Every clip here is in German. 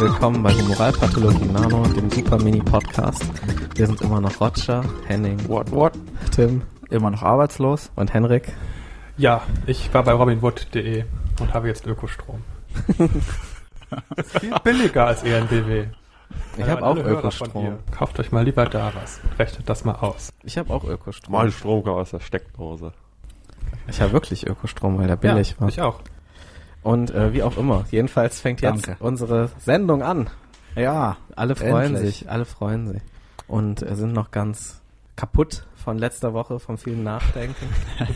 Willkommen bei Moralpathologie Nano, dem Super Mini Podcast. Wir sind immer noch Roger, Henning, What, what? Tim Immer noch arbeitslos. und Henrik. Ja, ich war bei robinwood.de und habe jetzt Ökostrom. das ist viel billiger als ENBW. Ich habe auch Ökostrom. Kauft euch mal lieber da was. Rechnet das mal aus. Ich habe auch Ökostrom. Mein Strom kam aus der Steckdose. Ich habe wirklich Ökostrom, weil der billig ja, war. Ich auch. Und äh, wie auch immer. Jedenfalls fängt jetzt Danke. unsere Sendung an. Ja. Alle freuen Endlich. sich, alle freuen sich. Und äh, sind noch ganz kaputt von letzter Woche, vom vielen Nachdenken.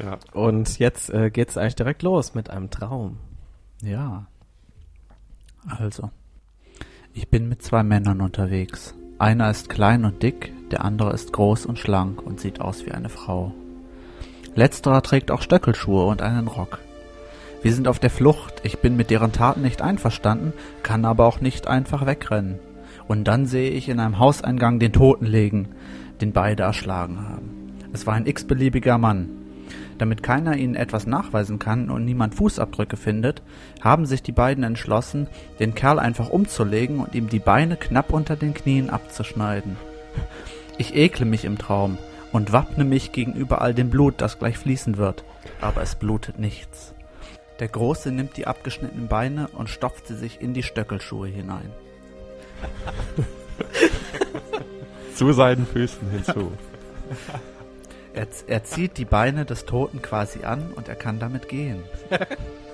Ja. Und jetzt äh, geht's eigentlich direkt los mit einem Traum. Ja. Also. Ich bin mit zwei Männern unterwegs. Einer ist klein und dick, der andere ist groß und schlank und sieht aus wie eine Frau. Letzterer trägt auch Stöckelschuhe und einen Rock. Wir sind auf der Flucht, ich bin mit deren Taten nicht einverstanden, kann aber auch nicht einfach wegrennen. Und dann sehe ich in einem Hauseingang den Toten liegen, den beide erschlagen haben. Es war ein x-beliebiger Mann. Damit keiner ihnen etwas nachweisen kann und niemand Fußabdrücke findet, haben sich die beiden entschlossen, den Kerl einfach umzulegen und ihm die Beine knapp unter den Knien abzuschneiden. Ich ekle mich im Traum und wappne mich gegenüber all dem Blut, das gleich fließen wird, aber es blutet nichts. Der Große nimmt die abgeschnittenen Beine und stopft sie sich in die Stöckelschuhe hinein. Zu seinen Füßen hinzu. Er, er zieht die Beine des Toten quasi an und er kann damit gehen.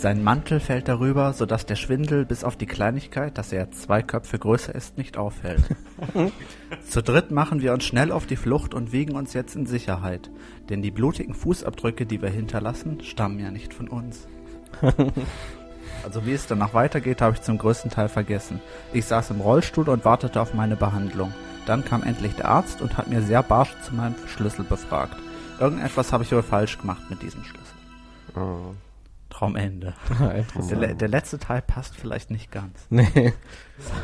Sein Mantel fällt darüber, sodass der Schwindel bis auf die Kleinigkeit, dass er zwei Köpfe größer ist, nicht auffällt. Zu dritt machen wir uns schnell auf die Flucht und wiegen uns jetzt in Sicherheit, denn die blutigen Fußabdrücke, die wir hinterlassen, stammen ja nicht von uns. Also wie es danach weitergeht, habe ich zum größten Teil vergessen. Ich saß im Rollstuhl und wartete auf meine Behandlung. Dann kam endlich der Arzt und hat mir sehr barsch zu meinem Schlüssel befragt. Irgendetwas habe ich wohl falsch gemacht mit diesem Schlüssel. Oh. Traumende. Der, der letzte Teil passt vielleicht nicht ganz. Nee.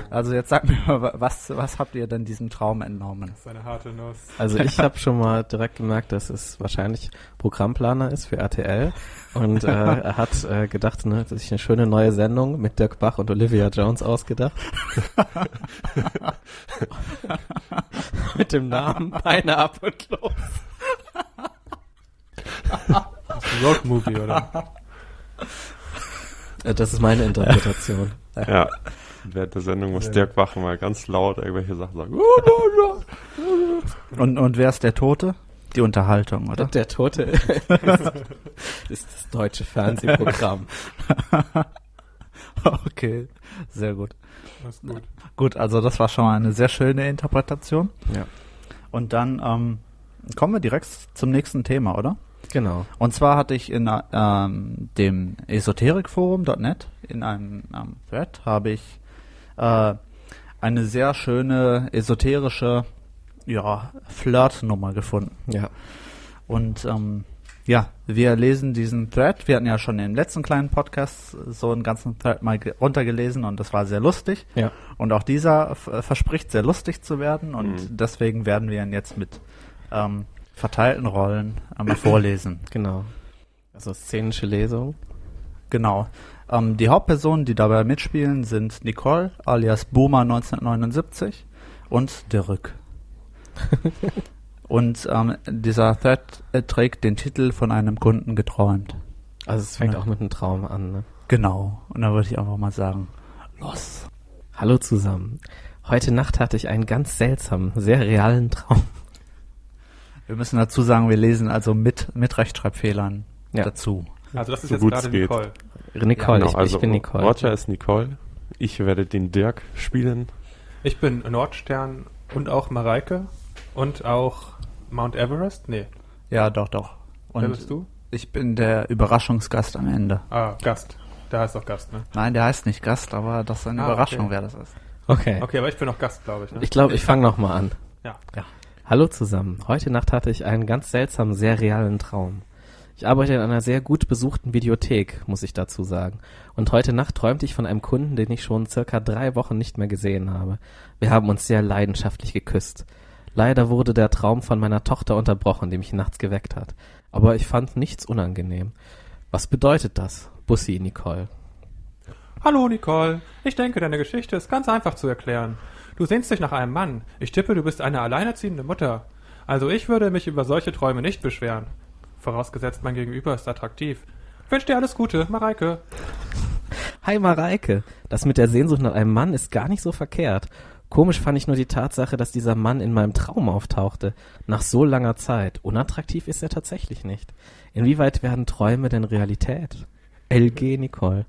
Also jetzt sag mir mal, was, was habt ihr denn diesem Traum entnommen? Das ist eine harte Nuss. Also ich habe schon mal direkt gemerkt, dass es wahrscheinlich Programmplaner ist für RTL. Und äh, er hat äh, gedacht, ne, hat sich eine schöne neue Sendung mit Dirk Bach und Olivia Jones ausgedacht. mit dem Namen Beine ab und los. Das ist ein Roadmovie, oder? Äh, Das ist meine Interpretation. Ja. Während der Sendung muss Dirk Bach mal ganz laut irgendwelche Sachen sagen. Und, und wer ist der Tote? Die Unterhaltung, oder? Der Tote ist, ist das deutsche Fernsehprogramm. Okay, sehr gut. Das ist gut. Gut, also das war schon mal eine sehr schöne Interpretation. Ja. Und dann ähm, kommen wir direkt zum nächsten Thema, oder? Genau. Und zwar hatte ich in ähm, dem Esoterikforum.net in einem ähm, Thread habe ich äh, eine sehr schöne esoterische ja, Flirtnummer gefunden. Ja. Und ähm, ja, wir lesen diesen Thread. Wir hatten ja schon im letzten kleinen Podcast so einen ganzen Thread mal ge- runtergelesen und das war sehr lustig. Ja. Und auch dieser verspricht sehr lustig zu werden und Mhm. deswegen werden wir ihn jetzt mit ähm, verteilten Rollen einmal vorlesen. Genau. Also szenische Lesung. Genau. Ähm, die Hauptpersonen, die dabei mitspielen, sind Nicole alias Boomer 1979 und Dirk. und ähm, dieser Thread äh, trägt den Titel von einem Kunden geträumt. Also es fängt Ja. auch mit einem Traum an. Ne? Genau. Und da würde ich einfach mal sagen, los. Hallo zusammen. Heute Nacht hatte ich einen ganz seltsamen, sehr realen Traum. Wir müssen dazu sagen, wir lesen also mit, mit Rechtschreibfehlern Ja. dazu. Also das ist So jetzt gerade geht. Nicole. Nicole, Genau, ich, also ich bin Nicole. Roger ist Nicole. Ich werde den Dirk spielen. Ich bin Nordstern und auch Mareike und auch Mount Everest. Nee, Ja, doch, doch. wer Und bist du? ich bin der Überraschungsgast am Ende. Ah, Gast. Der heißt auch Gast, ne? Nein, der heißt nicht Gast, aber das ist eine Ah, Überraschung, okay. wer das ist. Okay. Okay, aber ich bin auch Gast, glaube ich. Ne? Ich glaube, ich fange nochmal an. Ja. Ja. Hallo zusammen. Heute Nacht hatte ich einen ganz seltsamen, sehr realen Traum. Ich arbeite in einer sehr gut besuchten Videothek, muss ich dazu sagen. Und heute Nacht träumte ich von einem Kunden, den ich schon circa drei Wochen nicht mehr gesehen habe. Wir haben uns sehr leidenschaftlich geküsst. Leider wurde der Traum von meiner Tochter unterbrochen, die mich nachts geweckt hat. Aber ich fand nichts unangenehm. Was bedeutet das? Bussi, Nicole. Hallo Nicole, ich denke, deine Geschichte ist ganz einfach zu erklären. Du sehnst dich nach einem Mann. Ich tippe, du bist eine alleinerziehende Mutter. Also ich würde mich über solche Träume nicht beschweren. Vorausgesetzt, mein Gegenüber ist attraktiv. Ich wünsche dir alles Gute, Mareike. Hi Mareike, das mit der Sehnsucht nach einem Mann ist gar nicht so verkehrt. Komisch fand ich nur die Tatsache, dass dieser Mann in meinem Traum auftauchte. Nach so langer Zeit. Unattraktiv ist er tatsächlich nicht. Inwieweit werden Träume denn Realität? LG Nicole.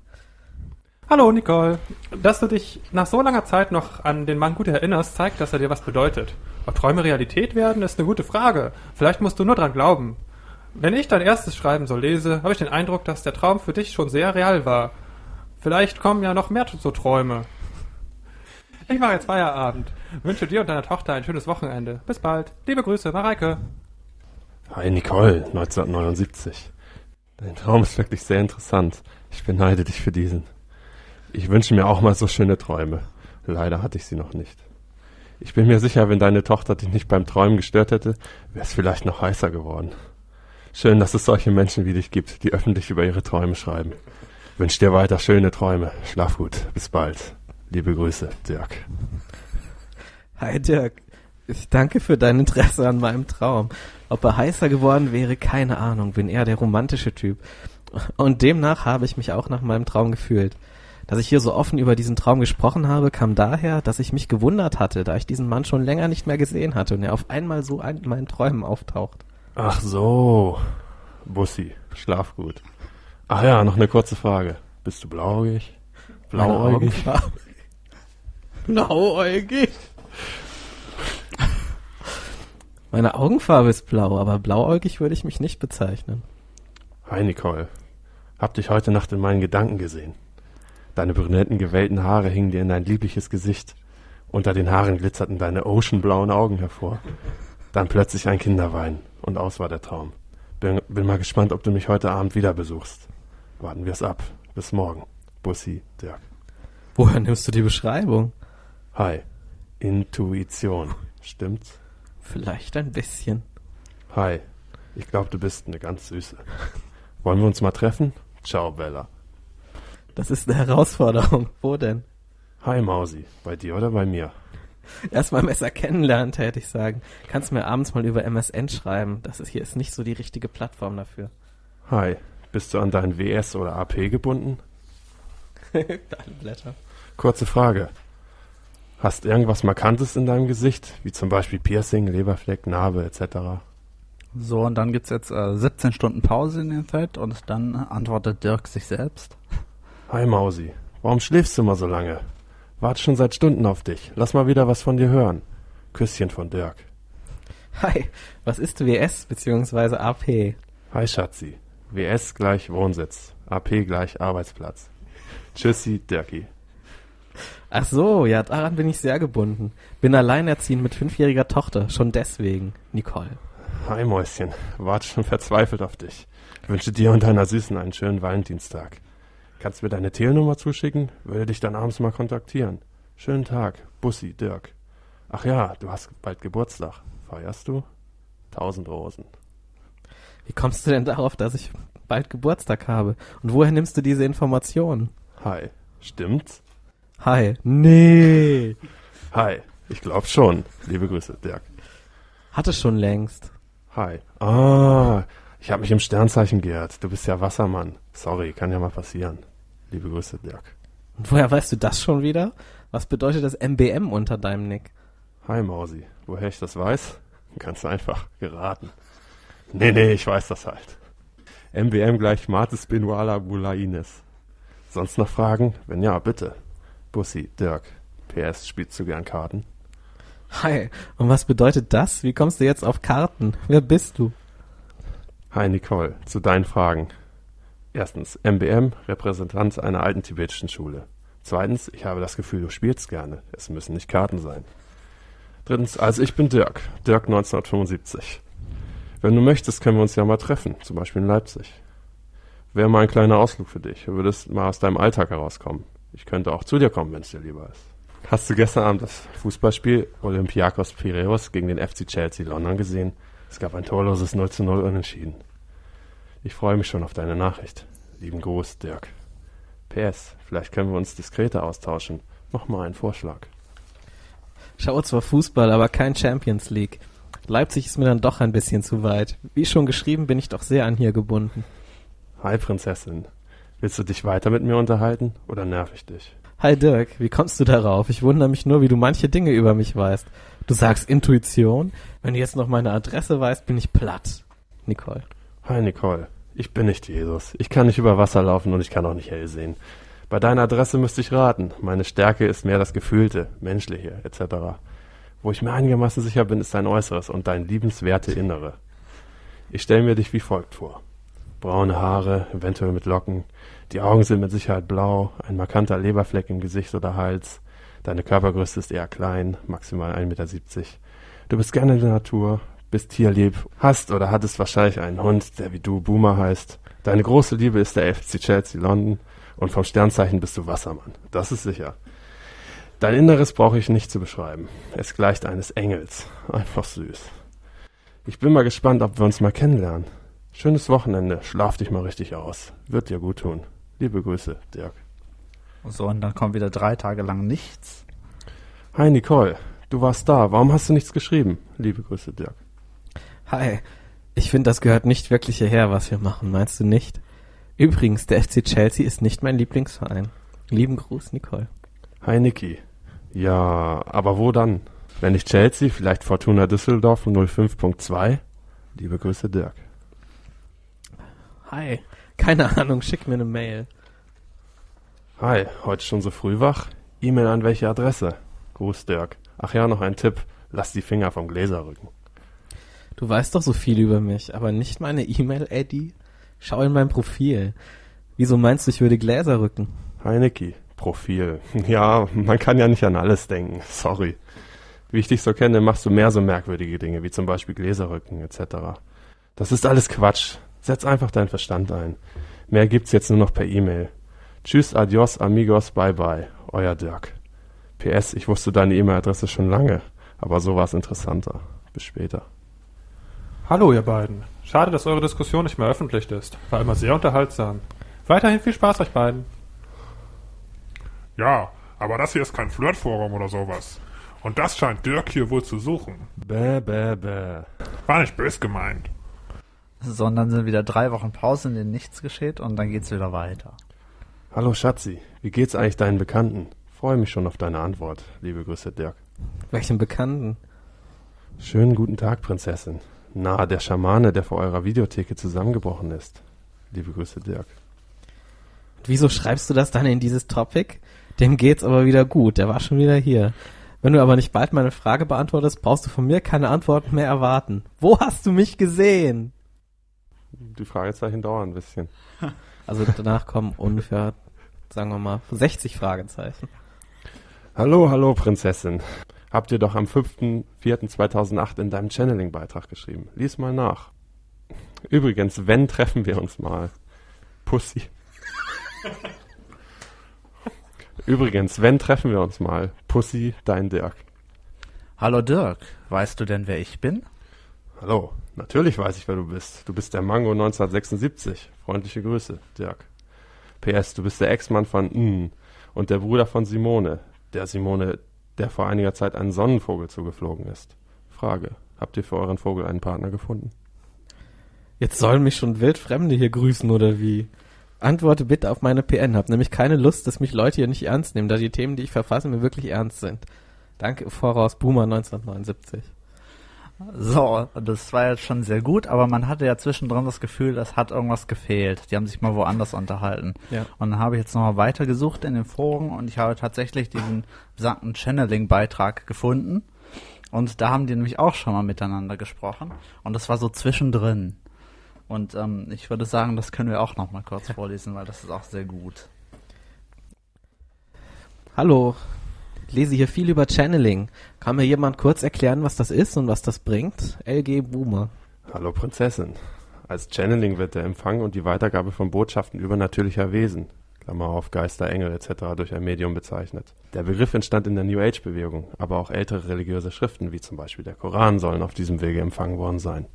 Hallo Nicole. Dass du dich nach so langer Zeit noch an den Mann gut erinnerst, zeigt, dass er dir was bedeutet. Ob Träume Realität werden, ist eine gute Frage. Vielleicht musst du nur dran glauben. Wenn ich dein erstes Schreiben so lese, habe ich den Eindruck, dass der Traum für dich schon sehr real war. Vielleicht kommen ja noch mehr so Träume. Ich mache jetzt Feierabend. Wünsche dir und deiner Tochter ein schönes Wochenende. Bis bald. Liebe Grüße, Mareike. Hi Nicole, 1979. Dein Traum ist wirklich sehr interessant. Ich beneide dich für diesen. Ich wünsche mir auch mal so schöne Träume. Leider hatte ich sie noch nicht. Ich bin mir sicher, wenn deine Tochter dich nicht beim Träumen gestört hätte, wäre es vielleicht noch heißer geworden. Schön, dass es solche Menschen wie dich gibt, die öffentlich über ihre Träume schreiben. Wünsch dir weiter schöne Träume. Schlaf gut. Bis bald. Liebe Grüße, Dirk. Hi Dirk. Ich danke für dein Interesse an meinem Traum. Ob er heißer geworden wäre, keine Ahnung. Bin eher der romantische Typ. Und demnach habe ich mich auch nach meinem Traum gefühlt. Dass ich hier so offen über diesen Traum gesprochen habe, kam daher, dass ich mich gewundert hatte, da ich diesen Mann schon länger nicht mehr gesehen hatte und er auf einmal so in meinen Träumen auftaucht. Ach so. Bussi, schlaf gut. Ach ja, noch eine kurze Frage. Bist du blauäugig? Blauäugig? Blauäugig? Meine Augenfarbe ist blau, aber blauäugig würde ich mich nicht bezeichnen. Hi Nicole. Hab dich heute Nacht in meinen Gedanken gesehen. Deine brünetten, gewellten Haare hingen dir in dein liebliches Gesicht. Unter den Haaren glitzerten deine oceanblauen Augen hervor. Dann plötzlich ein Kinderwein und aus war der Traum. Bin, bin mal gespannt, ob du mich heute Abend wieder besuchst. Warten wir's ab. Bis morgen. Bussi, Dirk. Woher nimmst du die Beschreibung? Hi. Intuition. Stimmt's? Vielleicht ein bisschen. Hi. Ich glaube, du bist eine ganz süße. Wollen wir uns mal treffen? Ciao, Bella. Das ist eine Herausforderung. Wo denn? Hi, Mausi. Bei dir oder bei mir? Erstmal Messer kennenlernen, hätte ich sagen. Kannst mir abends mal über MSN schreiben. Das ist hier ist nicht so die richtige Plattform dafür. Hi. Bist du an dein WS oder AP gebunden? Deine Blätter. Kurze Frage. Hast irgendwas Markantes in deinem Gesicht, wie zum Beispiel Piercing, Leberfleck, Narbe etc.? So, und dann gibt's jetzt äh, 17 Stunden Pause in dem Feld und dann antwortet Dirk sich selbst. Hi Mausi, warum schläfst du immer so lange? Warte schon seit Stunden auf dich. Lass mal wieder was von dir hören. Küsschen von Dirk. Hi, was ist WS bzw. AP? Hi Schatzi. WS gleich Wohnsitz. AP gleich Arbeitsplatz. Tschüssi, Dirki. Ach so, ja, daran bin ich sehr gebunden. Bin alleinerziehend mit fünfjähriger Tochter, schon deswegen. Nicole. Hi Mäuschen, warte schon verzweifelt auf dich. Ich wünsche dir und deiner Süßen einen schönen Valentinstag. Kannst mir deine Telnummer zuschicken? Würde dich dann abends mal kontaktieren. Schönen Tag, Bussi, Dirk. Ach ja, du hast bald Geburtstag. Feierst du? Tausend Rosen. Wie kommst du denn darauf, dass ich bald Geburtstag habe? Und woher nimmst du diese Informationen? Hi, stimmt's? Hi. Nee. Hi, ich glaub schon. Liebe Grüße, Dirk. Hatte schon längst. Hi. Ah, ich habe mich im Sternzeichen geehrt. Du bist ja Wassermann. Sorry, kann ja mal passieren. Liebe Grüße, Dirk. Und woher weißt du das schon wieder? Was bedeutet das MBM unter deinem Nick? Hi Mausi. Woher ich das weiß? Ganz einfach geraten. Nee, nee, ich weiß das halt. MBM gleich Martis Benuala Bulaines. Sonst noch Fragen? Wenn ja, bitte. Bussi, Dirk. PS, spielst du gern Karten? Hi. Und was bedeutet das? Wie kommst du jetzt auf Karten? Wer bist du? Hi Nicole, zu deinen Fragen. Erstens, MBM, Repräsentant einer alten tibetischen Schule. Zweitens, ich habe das Gefühl, du spielst gerne. Es müssen nicht Karten sein. Drittens, also ich bin Dirk, Dirk 1975. Wenn du möchtest, können wir uns ja mal treffen, zum Beispiel in Leipzig. Wäre mal ein kleiner Ausflug für dich. Du würdest mal aus deinem Alltag herauskommen. Ich könnte auch zu dir kommen, wenn es dir lieber ist. Hast du gestern Abend das Fußballspiel Olympiakos Piraeus gegen den FC Chelsea London gesehen? Es gab ein torloses 0 zu 0 Unentschieden. Ich freue mich schon auf deine Nachricht. Lieben Gruß, Dirk. PS, vielleicht können wir uns diskreter austauschen. Mach mal einen Vorschlag. Schaue zwar Fußball, aber kein Champions League. Leipzig ist mir dann doch ein bisschen zu weit. Wie schon geschrieben, bin ich doch sehr an hier gebunden. Hi, Prinzessin. Willst du dich weiter mit mir unterhalten oder nerv ich dich? Hi Dirk, wie kommst du darauf? Ich wundere mich nur, wie du manche Dinge über mich weißt. Du sagst Intuition. Wenn du jetzt noch meine Adresse weißt, bin ich platt. Nicole. Hi, Nicole. Ich bin nicht Jesus. Ich kann nicht über Wasser laufen und ich kann auch nicht hell sehen. Bei deiner Adresse müsste ich raten. Meine Stärke ist mehr das Gefühlte, Menschliche etc. Wo ich mir einigermaßen sicher bin, ist dein Äußeres und dein liebenswerte Innere. Ich stelle mir dich wie folgt vor. Braune Haare, eventuell mit Locken. Die Augen sind mit Sicherheit blau, ein markanter Leberfleck im Gesicht oder Hals. Deine Körpergröße ist eher klein, maximal 1,70 Meter. Du bist gerne in der Natur, bist tierlieb, hast oder hattest wahrscheinlich einen Hund, der wie du Boomer heißt. Deine große Liebe ist der FC Chelsea London und vom Sternzeichen bist du Wassermann. Das ist sicher. Dein Inneres brauche ich nicht zu beschreiben. Es gleicht eines Engels. Einfach süß. Ich bin mal gespannt, ob wir uns mal kennenlernen. Schönes Wochenende. Schlaf dich mal richtig aus. Wird dir gut tun. Liebe Grüße, Dirk. So, und dann kommt wieder drei Tage lang nichts. Hi Nicole, du warst da. Warum hast du nichts geschrieben? Liebe Grüße, Dirk. Hi. Ich finde, das gehört nicht wirklich hierher, was wir machen, meinst du nicht? Übrigens, der FC Chelsea ist nicht mein Lieblingsverein. Lieben Gruß, Nicole. Hi Niki. Ja, aber wo dann? Wenn nicht Chelsea, vielleicht Fortuna Düsseldorf 05.2? Liebe Grüße, Dirk. Hi. Keine Ahnung, schick mir eine Mail. Hi, heute schon so früh wach? E-Mail an welche Adresse? Gruß, Dirk. Ach ja, noch ein Tipp. Lass die Finger vom Gläserrücken. Du weißt doch so viel über mich, aber nicht meine E-Mail, Eddie? Schau in mein Profil. Wieso meinst du, ich würde Gläser rücken? Hi Niki. Profil. Ja, man kann ja nicht an alles denken. Sorry. Wie ich dich so kenne, machst du mehr so merkwürdige Dinge, wie zum Beispiel Gläserrücken etc. Das ist alles Quatsch. Setz einfach deinen Verstand ein. Mehr gibt's jetzt nur noch per E-Mail. Tschüss, adios, amigos, bye bye. Euer Dirk. PS, ich wusste deine E-Mail-Adresse schon lange, aber so war's interessanter. Bis später. Hallo, ihr beiden. Schade, dass eure Diskussion nicht mehr öffentlich ist. War immer sehr unterhaltsam. Weiterhin viel Spaß euch beiden. Ja, aber das hier ist kein Flirtforum oder sowas. Und das scheint Dirk hier wohl zu suchen. Bäh, bäh, bäh. War nicht bös gemeint. Sondern sind wieder drei Wochen Pause, in denen nichts geschieht und dann geht's wieder weiter. Hallo Schatzi, wie geht's eigentlich deinen Bekannten? Freue mich schon auf deine Antwort. Liebe Grüße, Dirk. Welchen Bekannten? Schönen guten Tag, Prinzessin. Na, der Schamane, der vor eurer Videotheke zusammengebrochen ist. Liebe Grüße, Dirk. Und wieso schreibst du das dann in dieses Topic? Dem geht's aber wieder gut, der war schon wieder hier. Wenn du aber nicht bald meine Frage beantwortest, brauchst du von mir keine Antworten mehr erwarten. Wo hast du mich gesehen? Die Fragezeichen dauern ein bisschen. Also danach kommen ungefähr, sagen wir mal, 60 Fragezeichen. Hallo, hallo, Prinzessin. Habt ihr doch am 5.4.2008 in deinem Channeling-Beitrag geschrieben. Lies mal nach. Übrigens, wenn treffen wir uns mal. Pussy. Übrigens, wenn treffen wir uns mal. Pussy, dein Dirk. Hallo Dirk, weißt du denn, wer ich bin? Hallo, natürlich weiß ich, wer du bist. Du bist der Mango 1976. Freundliche Grüße, Dirk. PS, du bist der Ex-Mann von N und der Bruder von Simone. Der Simone, der vor einiger Zeit einen Sonnenvogel zugeflogen ist. Frage, habt ihr für euren Vogel einen Partner gefunden? Jetzt sollen mich schon Wildfremde hier grüßen oder wie? Antworte bitte auf meine PN. Hab nämlich keine Lust, dass mich Leute hier nicht ernst nehmen, da die Themen, die ich verfasse, mir wirklich ernst sind. Danke voraus, Boomer 1979. So, das war jetzt schon sehr gut, aber man hatte ja zwischendrin das Gefühl, es hat irgendwas gefehlt. Die haben sich mal woanders unterhalten. Ja. Und dann habe ich jetzt nochmal weitergesucht in den Foren und ich habe tatsächlich diesen besagten Channeling-Beitrag gefunden. Und da haben die nämlich auch schon mal miteinander gesprochen. Und das war so zwischendrin. Und ähm, ich würde sagen, das können wir auch nochmal kurz vorlesen, weil das ist auch sehr gut. Hallo, ich lese hier viel über Channeling. Kann mir jemand kurz erklären, was das ist und was das bringt? LG Boomer. Hallo Prinzessin. Als Channeling wird der Empfang und die Weitergabe von Botschaften übernatürlicher Wesen, Klammer auf Geister, Engel etc. durch ein Medium bezeichnet. Der Begriff entstand in der New Age Bewegung, aber auch ältere religiöse Schriften wie zum Beispiel der Koran sollen auf diesem Wege empfangen worden sein.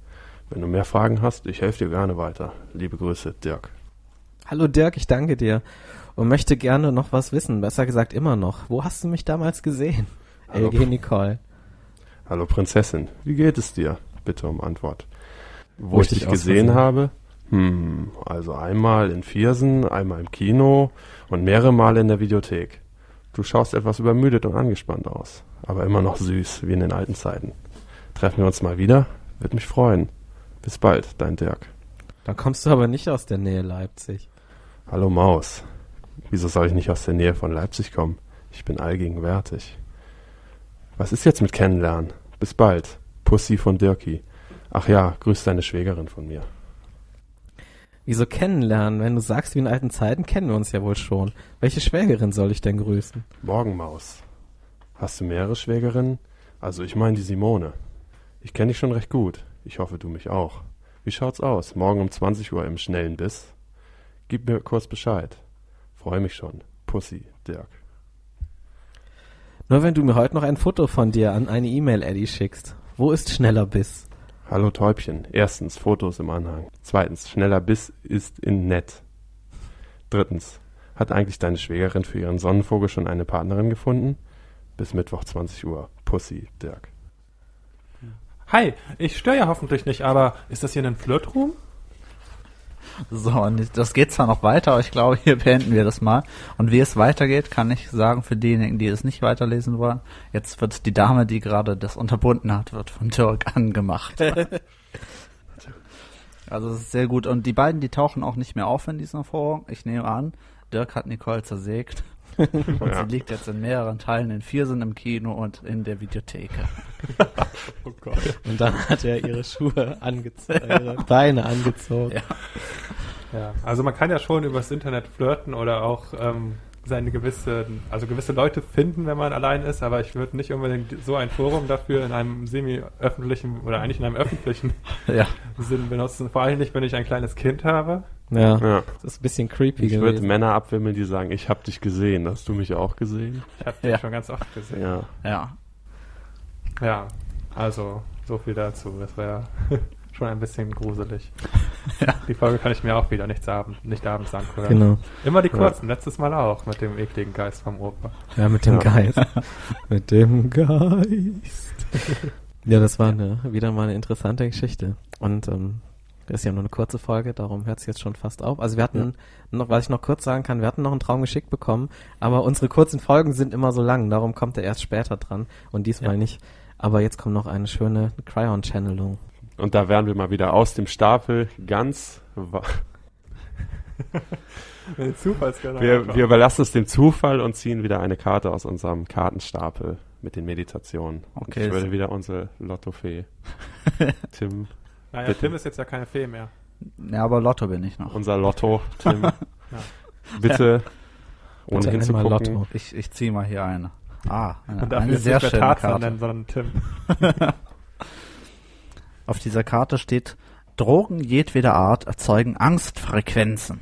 Wenn du mehr Fragen hast, ich helfe dir gerne weiter. Liebe Grüße, Dirk. Hallo Dirk, ich danke dir und möchte gerne noch was wissen. Besser gesagt immer noch. Wo hast du mich damals gesehen? Hallo. LG Nicole. Hallo Prinzessin, wie geht es dir? Bitte um Antwort. Wo, Wo ich ich dich gesehen habe? Hm, also einmal in Viersen, einmal im Kino und mehrere Male in der Videothek. Du schaust etwas übermüdet und angespannt aus, aber immer noch süß, wie in den alten Zeiten. Treffen wir uns mal wieder? Würde mich freuen. Bis bald, dein Dirk. Dann kommst du aber nicht aus der Nähe Leipzig. Hallo Maus. Wieso soll ich nicht aus der Nähe von Leipzig kommen? Ich bin allgegenwärtig. Was ist jetzt mit Kennenlernen? Bis bald. Pussy von Dirki. Ach ja, grüß deine Schwägerin von mir. Wieso kennenlernen? Wenn du sagst, wie in alten Zeiten, kennen wir uns ja wohl schon. Welche Schwägerin soll ich denn grüßen? Morgen, Maus. Hast du mehrere Schwägerinnen? Also ich meine die Simone. Ich kenne dich schon recht gut. Ich hoffe, du mich auch. Wie schaut's aus? Morgen um 20 Uhr im schnellen Biss? Gib mir kurz Bescheid. Freue mich schon. Pussy, Dirk. Nur wenn du mir heute noch ein Foto von dir an eine E-Mail, Eddie, schickst. Wo ist schneller Biss? Hallo Täubchen. Erstens, Fotos im Anhang. Zweitens, schneller Biss ist in nett. Drittens, hat eigentlich deine Schwägerin für ihren Sonnenvogel schon eine Partnerin gefunden? Bis Mittwoch 20 Uhr. Pussy, Dirk. Hi, ich störe ja hoffentlich nicht, aber ist das hier ein Flirtroom? So, und das geht zwar noch weiter, aber ich glaube, hier beenden wir das mal. Und wie es weitergeht, kann ich sagen für diejenigen, die es nicht weiterlesen wollen. Jetzt wird die Dame, die gerade das unterbunden hat, wird von Dirk angemacht. also es ist sehr gut. Und die beiden, die tauchen auch nicht mehr auf in dieser Vorhang. Ich nehme an, Dirk hat Nicole zersägt. Und Ja. sie liegt jetzt in mehreren Teilen. In vier sind im Kino und in der Videotheke. Oh Gott. Und dann hat er ihre Schuhe angezogen, ihre Beine angezogen. Ja. Ja, also man kann ja schon übers Internet flirten oder auch ähm, seine gewisse, also gewisse Leute finden, wenn man allein ist, aber ich würde nicht unbedingt so ein Forum dafür in einem semi-öffentlichen oder eigentlich in einem öffentlichen ja. Sinn benutzen. Vor allem nicht, wenn ich ein kleines Kind habe. Ja, Ja. das ist ein bisschen creepy Ich würde. Männer abwimmeln, die sagen, ich hab dich gesehen. Hast du mich auch gesehen? Ich habe Ja. die schon ganz oft gesehen. Ja. Ja. Ja, also so viel dazu. Das wäre schon ein bisschen gruselig. Ja. Die Folge kann ich mir auch wieder nicht, abend, nicht abends angucken. Genau. Immer die kurzen, letztes Mal auch mit dem ekligen Geist vom Opa. Ja, mit dem Ja. Geist. mit dem Geist. ja, das war eine, wieder mal eine interessante Geschichte. Und ähm, das ist ja nur eine kurze Folge, darum hört es jetzt schon fast auf. Also wir hatten noch, was ich noch kurz sagen kann, wir hatten noch einen Traum geschickt bekommen, aber unsere kurzen Folgen sind immer so lang, darum kommt er erst später dran und diesmal Ja. nicht. Aber jetzt kommt noch eine schöne Cryon-Channelung. Und da wären wir mal wieder aus dem Stapel ganz. Wir, wir überlassen es dem Zufall und ziehen wieder eine Karte aus unserem Kartenstapel mit den Meditationen. Und Okay, ich würde wieder unsere Lottofee. Tim, Naja, Bitte. Tim ist jetzt ja keine Fee mehr. Ja, aber Lotto bin ich noch. unser Lotto, Tim. Bitte, ohne Bitte hinzugucken. Lotto. Ich, ich ziehe mal hier eine. Ah, eine, Und eine sehr schöne Tarzan Karte. nennen, sondern Tim. Auf dieser Karte steht, Drogen jedweder Art erzeugen Angstfrequenzen.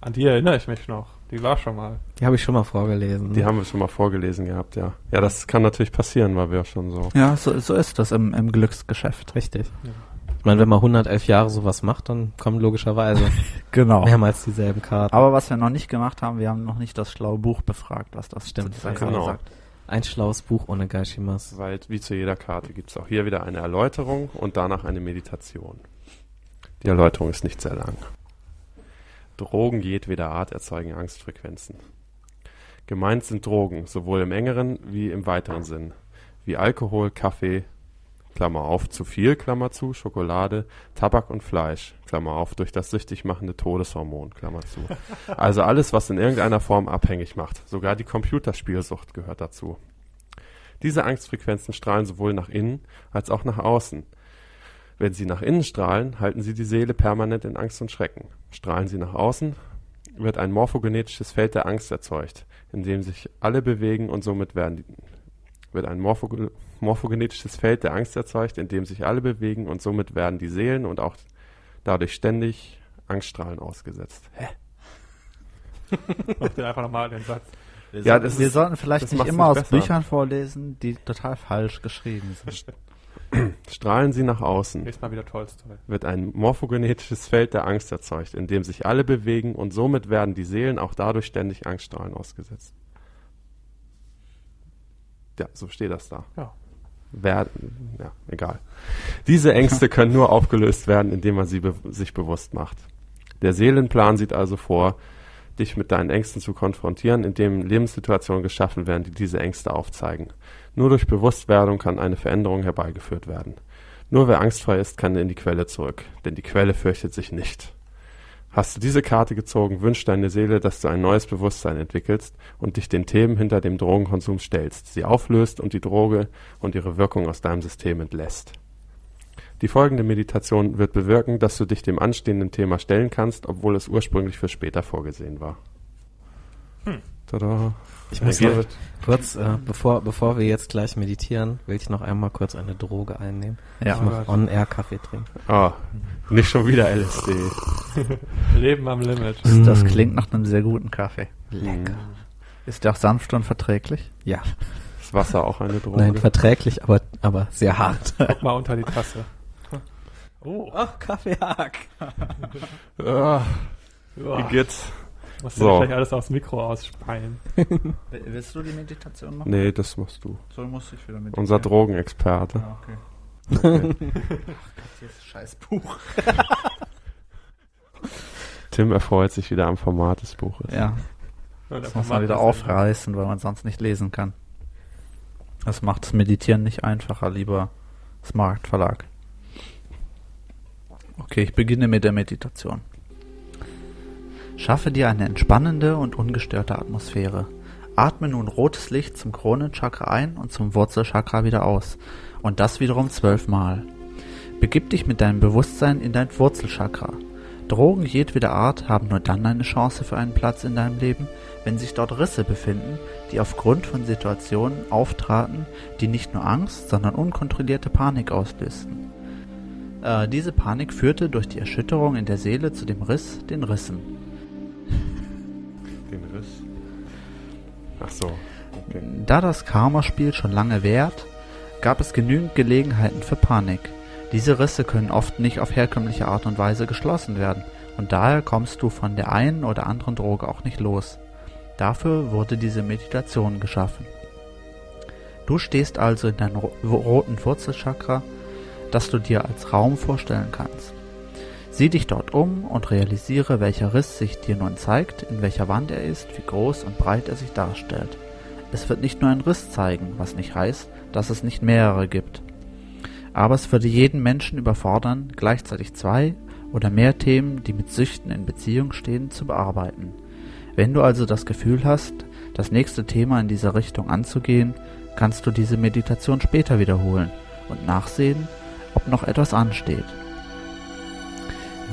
An die erinnere ich mich noch. Die war schon mal. Die habe ich schon mal vorgelesen. Die haben wir schon mal vorgelesen gehabt, ja. Ja, das kann natürlich passieren, weil wir schon so. Ja, so, so ist das im, im Glücksgeschäft. Richtig. Ja. Ich meine, wenn man 111 Jahre sowas macht, dann kommen logischerweise Genau. mehrmals dieselben Karten. Aber was wir noch nicht gemacht haben, wir haben noch nicht das schlaue Buch befragt, was das Stimmt, dieser genau. Karte sagt. Ein schlaues Buch ohne Gaishimas. Weil wie zu jeder Karte gibt es auch hier wieder eine Erläuterung und danach eine Meditation. Die Erläuterung ist nicht sehr lang. Drogen jedweder Art erzeugen Angstfrequenzen. Gemeint sind Drogen, sowohl im engeren wie im weiteren Sinn, wie Alkohol, Kaffee, Klammer auf, zu viel, Klammer zu, Schokolade, Tabak und Fleisch, Klammer auf, durch das süchtig machende Todeshormon, Klammer zu. Also alles, was in irgendeiner Form abhängig macht. Sogar die Computerspielsucht gehört dazu. Diese Angstfrequenzen strahlen sowohl nach innen als auch nach außen. Wenn sie nach innen strahlen, halten sie die Seele permanent in Angst und Schrecken. Strahlen sie nach außen, wird ein morphogenetisches Feld der Angst erzeugt, in dem sich alle bewegen und somit werden die, wird ein morphoge, morphogenetisches Feld der Angst erzeugt, in dem sich alle bewegen und somit werden die Seelen und auch dadurch ständig Angststrahlen ausgesetzt. Hä? Mach dir einfach nochmal den Satz. Wir, Ja, sollten- das wir ist- sollten vielleicht das nicht immer nicht aus besser. Büchern vorlesen, die total falsch geschrieben sind. Strahlen sie nach außen, Nächstes Mal wieder Tolstoi. wird ein morphogenetisches Feld der Angst erzeugt, in dem sich alle bewegen und somit werden die Seelen auch dadurch ständig Angststrahlen ausgesetzt. Ja, so steht das da. Ja. Wer, ja, egal. Diese Ängste können nur aufgelöst werden, indem man sie be sich bewusst macht. Der Seelenplan sieht also vor, dich mit deinen Ängsten zu konfrontieren, indem Lebenssituationen geschaffen werden, die diese Ängste aufzeigen. Nur durch Bewusstwerdung kann eine Veränderung herbeigeführt werden. Nur wer angstfrei ist, kann in die Quelle zurück, denn die Quelle fürchtet sich nicht. Hast du diese Karte gezogen, wünscht deine Seele, dass du ein neues Bewusstsein entwickelst und dich den Themen hinter dem Drogenkonsum stellst, sie auflöst und die Droge und ihre Wirkung aus deinem System entlässt. Die folgende Meditation wird bewirken, dass du dich dem anstehenden Thema stellen kannst, obwohl es ursprünglich für später vorgesehen war. Tada. Ich muss Ja, noch kurz, äh, bevor, bevor wir jetzt gleich meditieren, will ich noch einmal kurz eine Droge einnehmen. Ja. Ich muss on-air Kaffee trinken. Ah, nicht schon wieder LSD. Leben am Limit. Das Mm. klingt nach einem sehr guten Kaffee. Lecker. Ist der auch sanft und verträglich? Ja, Ist Wasser auch eine Droge? nein, verträglich, aber, aber sehr hart. Guck mal unter die Tasse. Oh, Ach, Kaffeehack. Ah, ja. wie geht's? Musst So. du gleich alles aufs Mikro ausspeien. Willst du die Meditation machen? Nee, das machst du. So muss ich wieder mit. Unser Drogenexperte. Ah, okay. Ach Gott, dieses scheiß Buch. Tim erfreut sich wieder am Format des Buches. Ja, Ja, das muss man wieder aufreißen, weil man sonst nicht lesen kann. Das macht das Meditieren nicht einfacher, lieber Smart Verlag. Okay, ich beginne mit der Meditation. Schaffe dir eine entspannende und ungestörte Atmosphäre. Atme nun rotes Licht zum Kronenchakra ein und zum Wurzelchakra wieder aus. Und das wiederum zwölfmal. Begib dich mit deinem Bewusstsein in dein Wurzelchakra. Drogen jedweder Art haben nur dann eine Chance für einen Platz in deinem Leben, wenn sich dort Risse befinden, die aufgrund von Situationen auftraten, die nicht nur Angst, sondern unkontrollierte Panik auslösten. Äh, diese Panik führte durch die Erschütterung in der Seele zu dem Riss, den Rissen. Ach so. Okay. Da das Karma-Spiel schon lange währt, gab es genügend Gelegenheiten für Panik. Diese Risse können oft nicht auf herkömmliche Art und Weise geschlossen werden und daher kommst du von der einen oder anderen Droge auch nicht los. Dafür wurde diese Meditation geschaffen. Du stehst also in deinem ro roten Wurzelchakra, das du dir als Raum vorstellen kannst. Sieh dich dort um und realisiere, welcher Riss sich dir nun zeigt, in welcher Wand er ist, wie groß und breit er sich darstellt. Es wird nicht nur ein Riss zeigen, was nicht heißt, dass es nicht mehrere gibt. Aber es würde jeden Menschen überfordern, gleichzeitig zwei oder mehr Themen, die mit Süchten in Beziehung stehen, zu bearbeiten. Wenn du also das Gefühl hast, das nächste Thema in dieser Richtung anzugehen, kannst du diese Meditation später wiederholen und nachsehen, ob noch etwas ansteht.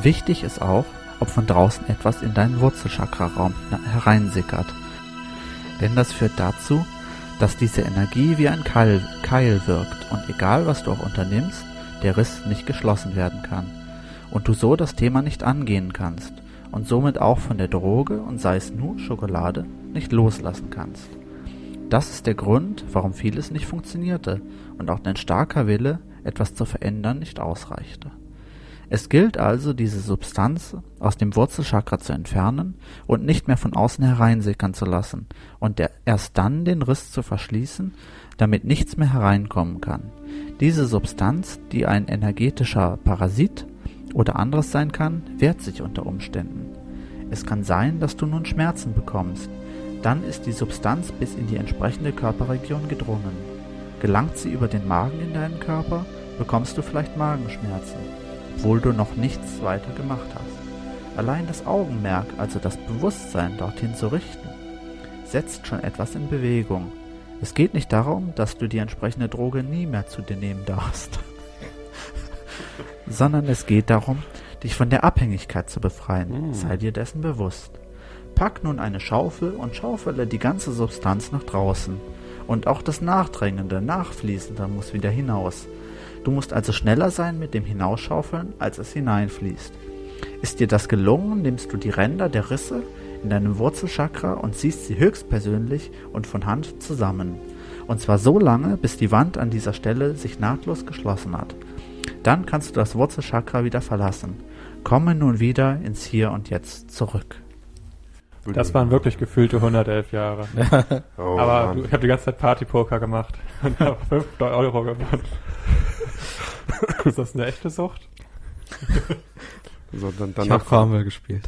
Wichtig ist auch, ob von draußen etwas in deinen Wurzelchakraraum hereinsickert. Denn das führt dazu, dass diese Energie wie ein Keil, Keil wirkt und egal was du auch unternimmst, der Riss nicht geschlossen werden kann und du so das Thema nicht angehen kannst und somit auch von der Droge und sei es nur Schokolade nicht loslassen kannst. Das ist der Grund, warum vieles nicht funktionierte und auch dein starker Wille, etwas zu verändern, nicht ausreichte. Es gilt also, diese Substanz aus dem Wurzelchakra zu entfernen und nicht mehr von außen hereinsickern zu lassen und erst dann den Riss zu verschließen, damit nichts mehr hereinkommen kann. Diese Substanz, die ein energetischer Parasit oder anderes sein kann, wehrt sich unter Umständen. Es kann sein, dass du nun Schmerzen bekommst. Dann ist die Substanz bis in die entsprechende Körperregion gedrungen. Gelangt sie über den Magen in deinen Körper, bekommst du vielleicht Magenschmerzen obwohl du noch nichts weiter gemacht hast. Allein das Augenmerk, also das Bewusstsein dorthin zu richten, setzt schon etwas in Bewegung. Es geht nicht darum, dass du die entsprechende Droge nie mehr zu dir nehmen darfst, sondern es geht darum, dich von der Abhängigkeit zu befreien. Mm. Sei dir dessen bewusst. Pack nun eine Schaufel und schaufele die ganze Substanz nach draußen. Und auch das Nachdrängende, Nachfließende muss wieder hinaus. Du musst also schneller sein mit dem Hinausschaufeln, als es hineinfließt. Ist dir das gelungen, nimmst du die Ränder der Risse in deinem Wurzelchakra und ziehst sie höchstpersönlich und von Hand zusammen. Und zwar so lange, bis die Wand an dieser Stelle sich nahtlos geschlossen hat. Dann kannst du das Wurzelchakra wieder verlassen. Komme nun wieder ins Hier und Jetzt zurück. Das waren wirklich gefühlte 111 Jahre. Oh, Aber du, ich habe die ganze Zeit Partypoker gemacht und habe 5 Euro gewonnen. Ist das eine echte Sucht? so, dann, Ich danach, habe Farmville gespielt.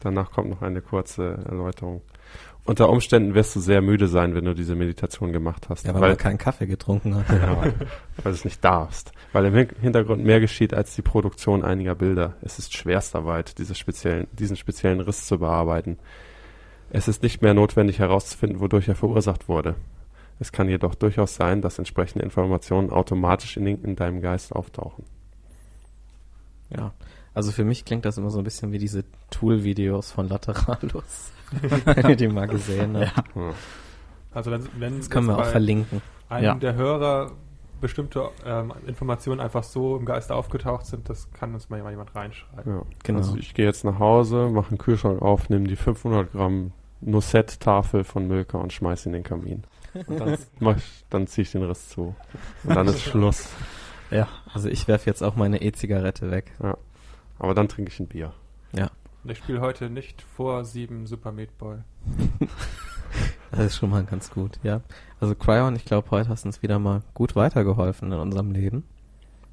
danach kommt noch eine kurze Erläuterung. Unter Umständen wirst du sehr müde sein, wenn du diese Meditation gemacht hast. Ja, weil, weil, man keinen Kaffee getrunken hat. ja, weil, weil du es nicht darfst. Weil im Hin- Hintergrund mehr geschieht als die Produktion einiger Bilder. Es ist Schwerstarbeit, diese speziellen, diesen speziellen Riss zu bearbeiten. Es ist nicht mehr notwendig herauszufinden, wodurch er verursacht wurde. Es kann jedoch durchaus sein, dass entsprechende Informationen automatisch in, in deinem Geist auftauchen. Ja. Also für mich klingt das immer so ein bisschen wie diese Tool-Videos von Lateralus. Wenn ihr die mal gesehen habt. Ja. Also wenn, wenn Das können wir auch verlinken. einem Ja. der Hörer bestimmte ähm, Informationen einfach so im Geist aufgetaucht sind, das kann uns mal jemand reinschreiben. Ja. Genau. Also ich gehe jetzt nach Hause, mache einen Kühlschrank auf, nehme die 500 Gramm Nussett-Tafel von Milka und schmeiß in den Kamin. Und dann, mach ich, dann ziehe ich den Riss zu. Und dann ist Schluss. Ja. Also ich werfe jetzt auch meine E-Zigarette weg. Aber dann trinke ich ein Bier. Und ich spiele heute nicht vor sieben Super Meat Boy. Das ist schon mal ganz gut, ja. Also Cryon, ich glaube, heute hast du uns wieder mal gut weitergeholfen in unserem Leben.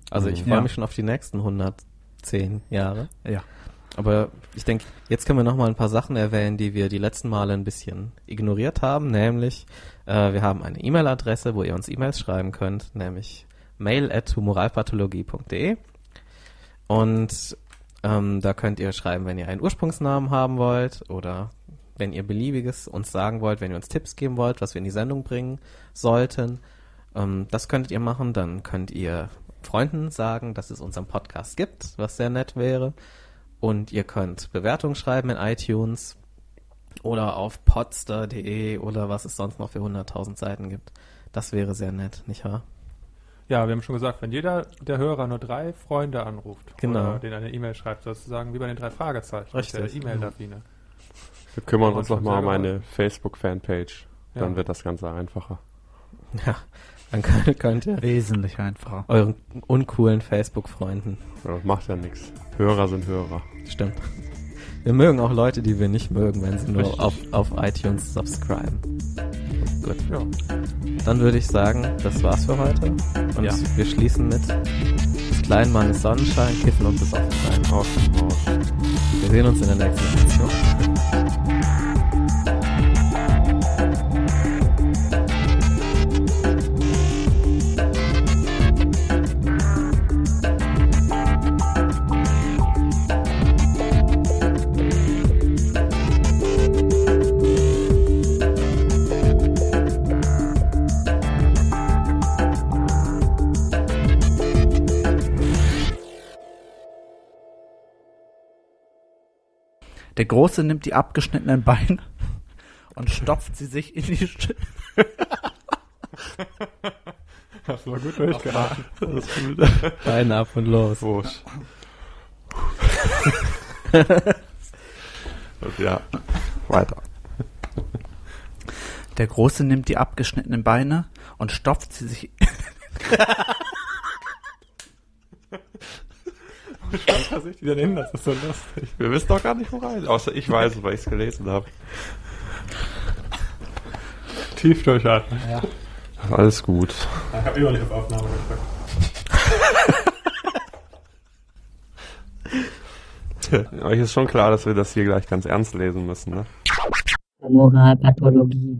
Also ich Mhm. freue Ja. mich schon auf die nächsten 110 Jahre. Ja. Aber ich denke, jetzt können wir noch mal ein paar Sachen erwähnen, die wir die letzten Male ein bisschen ignoriert haben. Nämlich, äh, wir haben eine E-Mail-Adresse, wo ihr uns E-Mails schreiben könnt, nämlich mail at humoralpathologie.de. Und ähm, da könnt ihr schreiben, wenn ihr einen Ursprungsnamen haben wollt oder wenn ihr beliebiges uns sagen wollt, wenn ihr uns Tipps geben wollt, was wir in die Sendung bringen sollten. Ähm, das könntet ihr machen. Dann könnt ihr Freunden sagen, dass es unseren Podcast gibt, was sehr nett wäre. Und ihr könnt Bewertungen schreiben in iTunes oder auf podster.de oder was es sonst noch für 100.000 Seiten gibt. Das wäre sehr nett, nicht wahr? Ja, wir haben schon gesagt, wenn jeder der Hörer nur drei Freunde anruft Genau. oder denen eine E-Mail schreibt, sozusagen wie bei den drei Fragezeichen, mit der Richtig. E-Mail-Lawine. Wir kümmern uns nochmal um eine Facebook-Fanpage. Dann Ja. wird das Ganze einfacher. Ja, dann könnt, könnt ihr Wesentlich einfacher. euren uncoolen Facebook-Freunden, Ja, macht ja nichts. Hörer sind Hörer. stimmt. Wir mögen auch Leute, die wir nicht mögen, wenn sie nur Richtig. auf, auf iTunes subscriben. Gut, Ja. dann würde ich sagen, das war's für heute. Und Ja. wir schließen mit des kleinen Mannes Sonnenschein, Kiffen und besoffen sein. Aus dem Haus. Wir sehen uns in der nächsten Edition. Der Große nimmt die abgeschnittenen Beine und stopft sie sich in die Sch Das war gut durchgehalten. Beine ab und los. Wurscht. Und ja, weiter. Der Große nimmt die abgeschnittenen Beine und stopft sie sich Was ich die denn hin? Das ist so lustig. Wir wissen doch gar nicht, wo rein. Außer ich weiß es, weil ich es gelesen habe. Tief durchatmen. Alles gut. Ich habe immer nicht auf Aufnahme gedrückt. Euch ist schon klar, dass wir das hier gleich ganz ernst lesen müssen, ne? Moralpathologie.